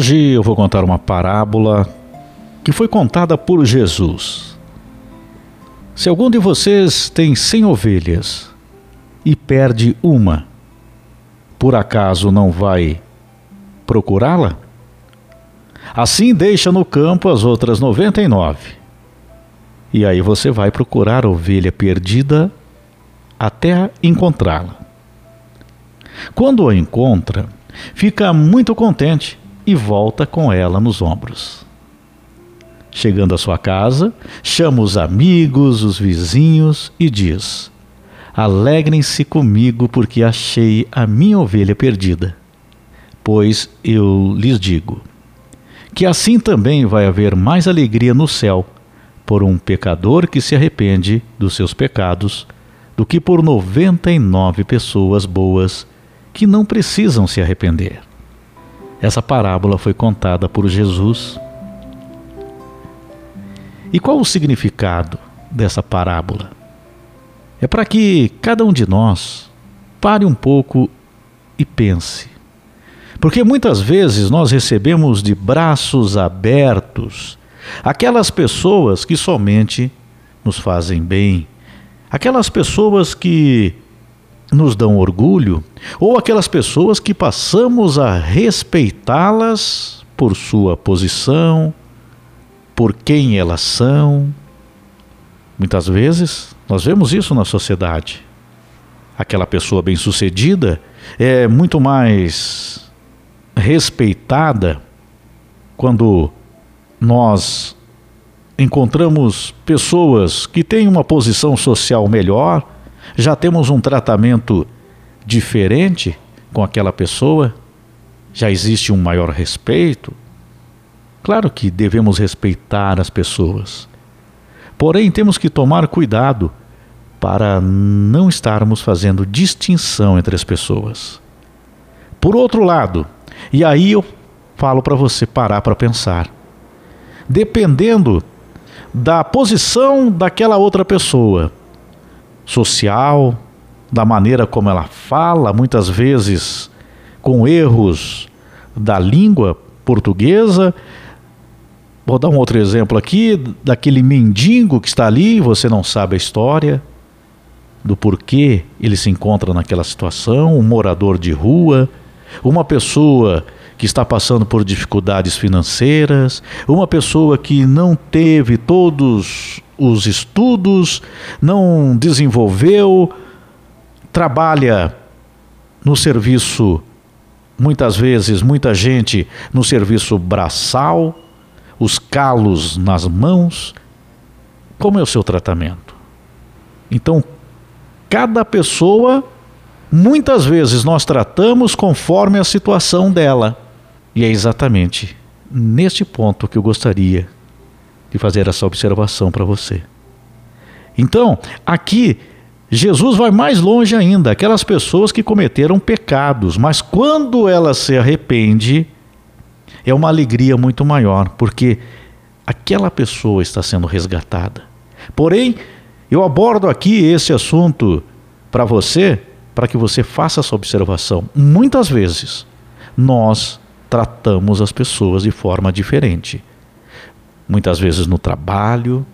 Hoje eu vou contar uma parábola que foi contada por Jesus. Se algum de vocês tem cem ovelhas e perde uma, por acaso não vai procurá-la? Assim deixa no campo as outras noventa e nove. E aí você vai procurar a ovelha perdida até encontrá-la. Quando a encontra, fica muito contente e volta com ela nos ombros. Chegando à sua casa, chama os amigos, os vizinhos e diz: Alegrem-se comigo, porque achei a minha ovelha perdida. Pois eu lhes digo que assim também vai haver mais alegria no céu por um pecador que se arrepende dos seus pecados do que por noventa e nove pessoas boas que não precisam se arrepender. Essa parábola foi contada por Jesus. E qual o significado dessa parábola? É para que cada um de nós pare um pouco e pense. Porque muitas vezes nós recebemos de braços abertos aquelas pessoas que somente nos fazem bem, aquelas pessoas que nos dão orgulho, ou aquelas pessoas que passamos a respeitá-las por sua posição, por quem elas são. Muitas vezes nós vemos isso na sociedade. Aquela pessoa bem-sucedida é muito mais respeitada quando nós encontramos pessoas que têm uma posição social melhor já temos um tratamento diferente com aquela pessoa? Já existe um maior respeito? Claro que devemos respeitar as pessoas. Porém, temos que tomar cuidado para não estarmos fazendo distinção entre as pessoas. Por outro lado, e aí eu falo para você parar para pensar. Dependendo da posição daquela outra pessoa, social, da maneira como ela fala, muitas vezes com erros da língua portuguesa. Vou dar um outro exemplo aqui, daquele mendigo que está ali, você não sabe a história do porquê ele se encontra naquela situação, um morador de rua, uma pessoa que está passando por dificuldades financeiras, uma pessoa que não teve todos os estudos, não desenvolveu, trabalha no serviço, muitas vezes, muita gente no serviço braçal, os calos nas mãos. Como é o seu tratamento? Então, cada pessoa, muitas vezes nós tratamos conforme a situação dela. E é exatamente neste ponto que eu gostaria de fazer essa observação para você. Então, aqui, Jesus vai mais longe ainda, aquelas pessoas que cometeram pecados, mas quando ela se arrepende, é uma alegria muito maior, porque aquela pessoa está sendo resgatada. Porém, eu abordo aqui esse assunto para você, para que você faça essa observação. Muitas vezes, nós tratamos as pessoas de forma diferente muitas vezes no trabalho,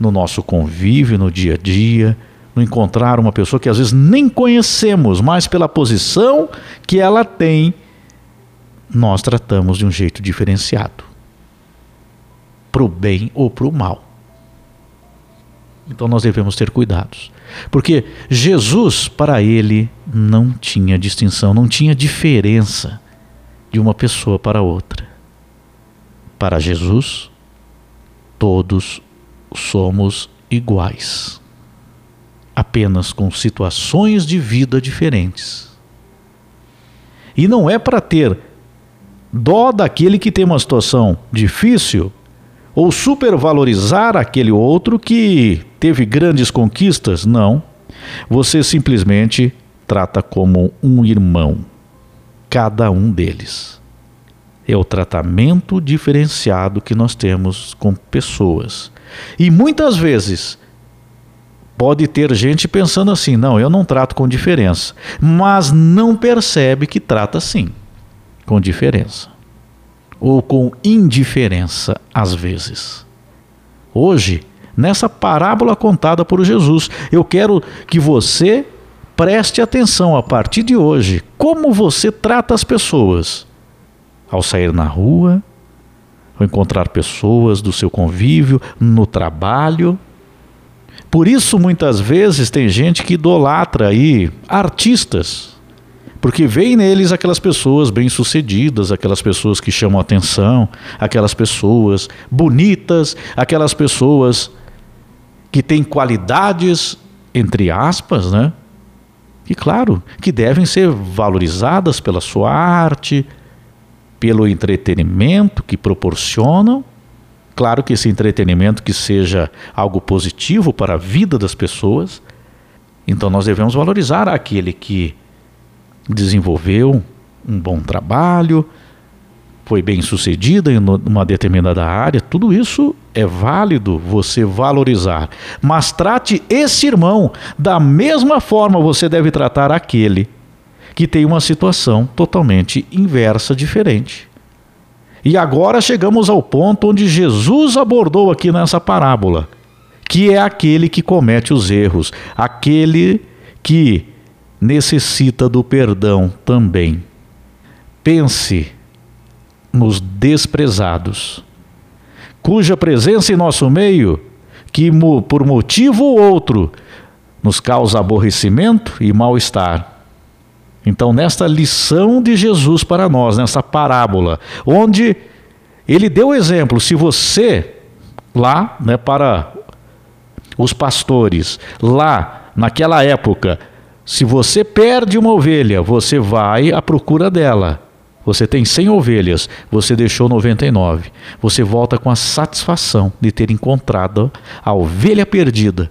no nosso convívio, no dia a dia, no encontrar uma pessoa que às vezes nem conhecemos, mas pela posição que ela tem, nós tratamos de um jeito diferenciado para o bem ou para o mal. Então nós devemos ter cuidados. Porque Jesus, para ele, não tinha distinção, não tinha diferença de uma pessoa para outra. Para Jesus, todos somos iguais, apenas com situações de vida diferentes. E não é para ter dó daquele que tem uma situação difícil ou supervalorizar aquele outro que teve grandes conquistas, não. Você simplesmente trata como um irmão, cada um deles é o tratamento diferenciado que nós temos com pessoas. E muitas vezes pode ter gente pensando assim: não, eu não trato com diferença, mas não percebe que trata sim, com diferença. ou com indiferença às vezes. Hoje, nessa parábola contada por Jesus, eu quero que você preste atenção a partir de hoje como você trata as pessoas ao sair na rua, ao encontrar pessoas do seu convívio, no trabalho. Por isso, muitas vezes, tem gente que idolatra aí artistas, porque veem neles aquelas pessoas bem-sucedidas, aquelas pessoas que chamam atenção, aquelas pessoas bonitas, aquelas pessoas que têm qualidades, entre aspas, né? E claro, que devem ser valorizadas pela sua arte, pelo entretenimento que proporcionam. Claro que esse entretenimento que seja algo positivo para a vida das pessoas. Então nós devemos valorizar aquele que desenvolveu um bom trabalho, foi bem sucedida em uma determinada área, tudo isso é válido você valorizar. Mas trate esse irmão da mesma forma você deve tratar aquele que tem uma situação totalmente inversa, diferente. E agora chegamos ao ponto onde Jesus abordou aqui nessa parábola, que é aquele que comete os erros, aquele que necessita do perdão também. Pense nos desprezados, cuja presença em nosso meio, que por motivo ou outro nos causa aborrecimento e mal-estar então, nesta lição de Jesus para nós, nessa parábola, onde ele deu o exemplo, se você lá, né, para os pastores, lá naquela época, se você perde uma ovelha, você vai à procura dela. Você tem 100 ovelhas, você deixou 99. Você volta com a satisfação de ter encontrado a ovelha perdida.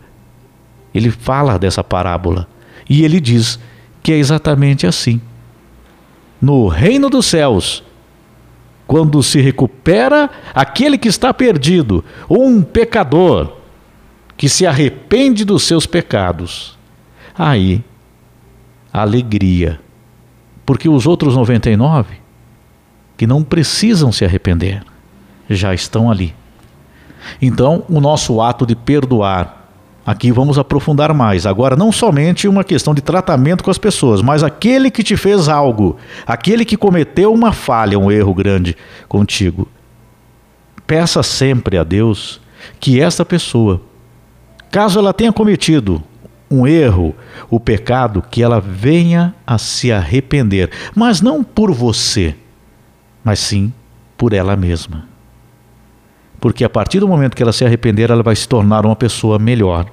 Ele fala dessa parábola e ele diz que é exatamente assim. No reino dos céus, quando se recupera aquele que está perdido, um pecador que se arrepende dos seus pecados, aí alegria, porque os outros 99 que não precisam se arrepender já estão ali. Então, o nosso ato de perdoar Aqui vamos aprofundar mais. Agora, não somente uma questão de tratamento com as pessoas, mas aquele que te fez algo, aquele que cometeu uma falha, um erro grande contigo. Peça sempre a Deus que esta pessoa, caso ela tenha cometido um erro, o pecado, que ela venha a se arrepender, mas não por você, mas sim por ela mesma. Porque a partir do momento que ela se arrepender, ela vai se tornar uma pessoa melhor,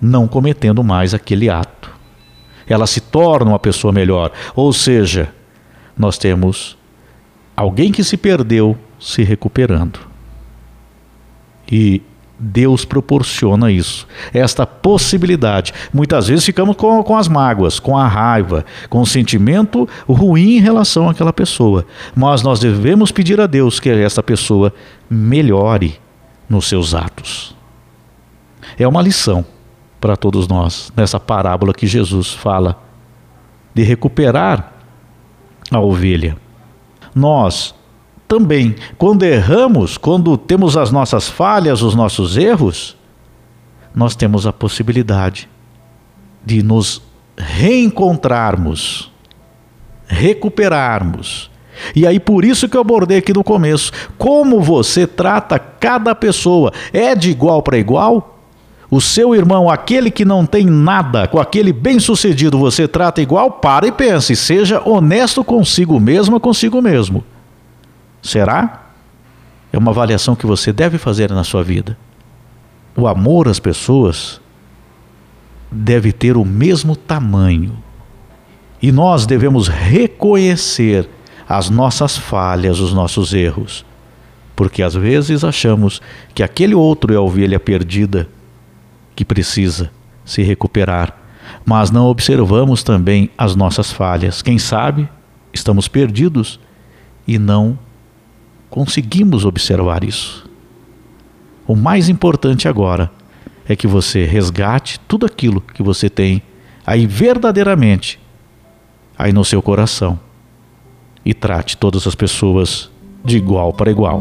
não cometendo mais aquele ato. Ela se torna uma pessoa melhor. Ou seja, nós temos alguém que se perdeu se recuperando. E Deus proporciona isso, esta possibilidade. Muitas vezes ficamos com, com as mágoas, com a raiva, com o sentimento ruim em relação àquela pessoa. Mas nós devemos pedir a Deus que essa pessoa melhore nos seus atos. É uma lição para todos nós nessa parábola que Jesus fala de recuperar a ovelha. Nós também, quando erramos, quando temos as nossas falhas, os nossos erros, nós temos a possibilidade de nos reencontrarmos, recuperarmos. E aí por isso que eu abordei aqui no começo, como você trata cada pessoa, é de igual para igual? O seu irmão, aquele que não tem nada, com aquele bem-sucedido, você trata igual? Para e pense, seja honesto consigo mesmo, consigo mesmo. Será? É uma avaliação que você deve fazer na sua vida. O amor às pessoas deve ter o mesmo tamanho. E nós devemos reconhecer as nossas falhas, os nossos erros. Porque às vezes achamos que aquele outro é a ovelha perdida que precisa se recuperar, mas não observamos também as nossas falhas. Quem sabe estamos perdidos e não conseguimos observar isso. O mais importante agora é que você resgate tudo aquilo que você tem aí verdadeiramente aí no seu coração e trate todas as pessoas de igual para igual.